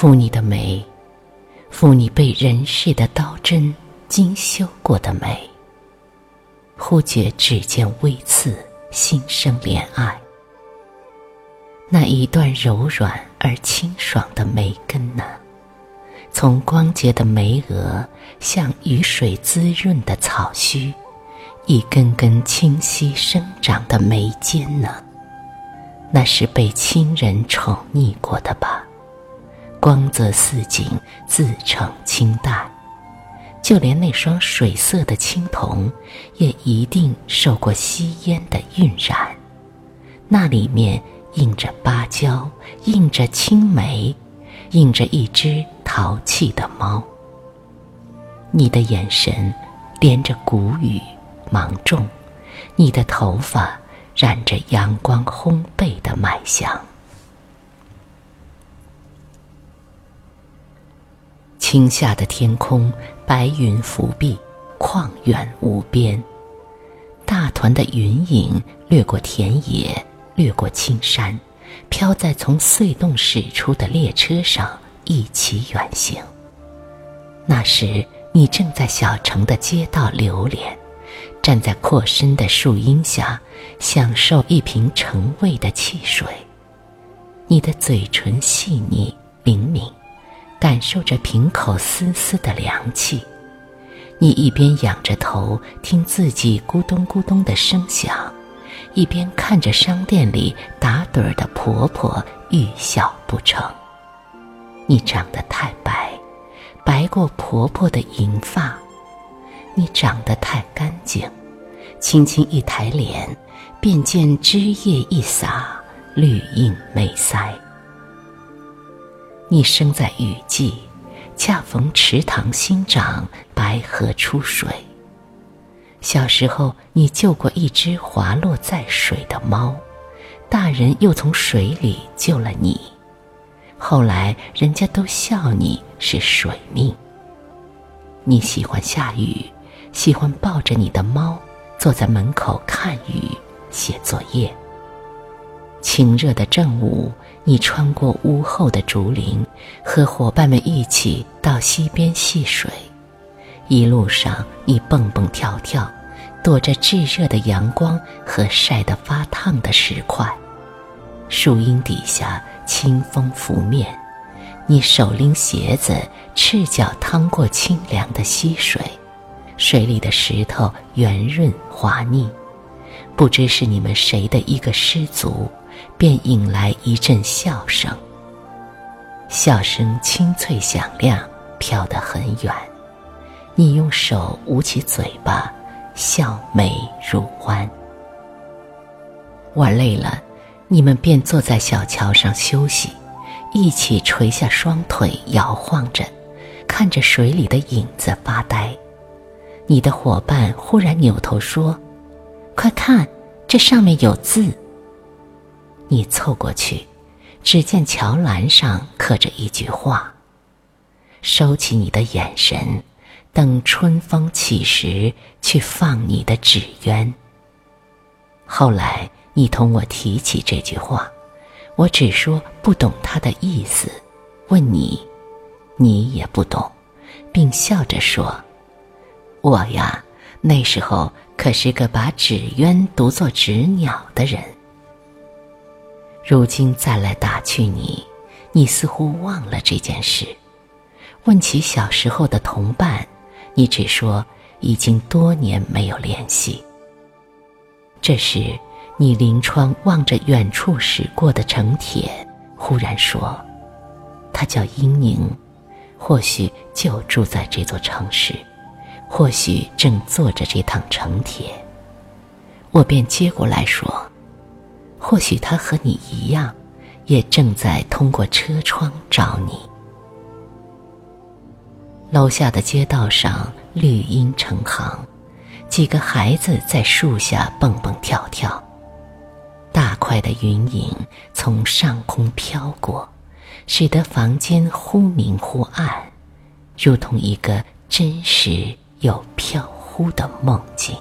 负你的美，负你被人世的刀针精修过的美。忽觉指尖微刺，心生怜爱。那一段柔软而清爽的眉根呢？从光洁的眉额，向雨水滋润的草须，一根根清晰生长的眉尖呢？那是被亲人宠溺过的吧？光泽似锦，自成清淡。就连那双水色的青铜，也一定受过吸烟的晕染。那里面印着芭蕉，印着青梅，印着一只淘气的猫。你的眼神连着谷雨芒种，你的头发染着阳光烘焙的麦香。青夏的天空，白云浮碧，旷远无边。大团的云影掠过田野，掠过青山，飘在从隧洞驶出的列车上，一起远行。那时，你正在小城的街道流连，站在阔深的树荫下，享受一瓶橙味的汽水。你的嘴唇细腻灵敏。感受着瓶口丝丝的凉气，你一边仰着头听自己咕咚咕咚的声响，一边看着商店里打盹的婆婆欲笑不成。你长得太白，白过婆婆的银发；你长得太干净，轻轻一抬脸，便见枝叶一洒，绿映眉腮。你生在雨季，恰逢池塘新长，白河出水。小时候，你救过一只滑落在水的猫，大人又从水里救了你。后来，人家都笑你是水命。你喜欢下雨，喜欢抱着你的猫，坐在门口看雨、写作业。晴热的正午，你穿过屋后的竹林，和伙伴们一起到溪边戏水。一路上，你蹦蹦跳跳，躲着炙热的阳光和晒得发烫的石块。树荫底下，清风拂面，你手拎鞋子，赤脚趟过清凉的溪水，水里的石头圆润滑腻，不知是你们谁的一个失足。便引来一阵笑声。笑声清脆响亮，飘得很远。你用手捂起嘴巴，笑眉如弯。玩累了，你们便坐在小桥上休息，一起垂下双腿，摇晃着，看着水里的影子发呆。你的伙伴忽然扭头说：“快看，这上面有字。”你凑过去，只见桥栏上刻着一句话：“收起你的眼神，等春风起时去放你的纸鸢。”后来你同我提起这句话，我只说不懂它的意思，问你，你也不懂，并笑着说：“我呀，那时候可是个把纸鸢读作纸鸟的人。”如今再来打趣你，你似乎忘了这件事。问起小时候的同伴，你只说已经多年没有联系。这时，你临窗望着远处驶过的城铁，忽然说：“他叫英宁，或许就住在这座城市，或许正坐着这趟城铁。”我便接过来说。或许他和你一样，也正在通过车窗找你。楼下的街道上，绿荫成行，几个孩子在树下蹦蹦跳跳。大块的云影从上空飘过，使得房间忽明忽暗，如同一个真实又飘忽的梦境。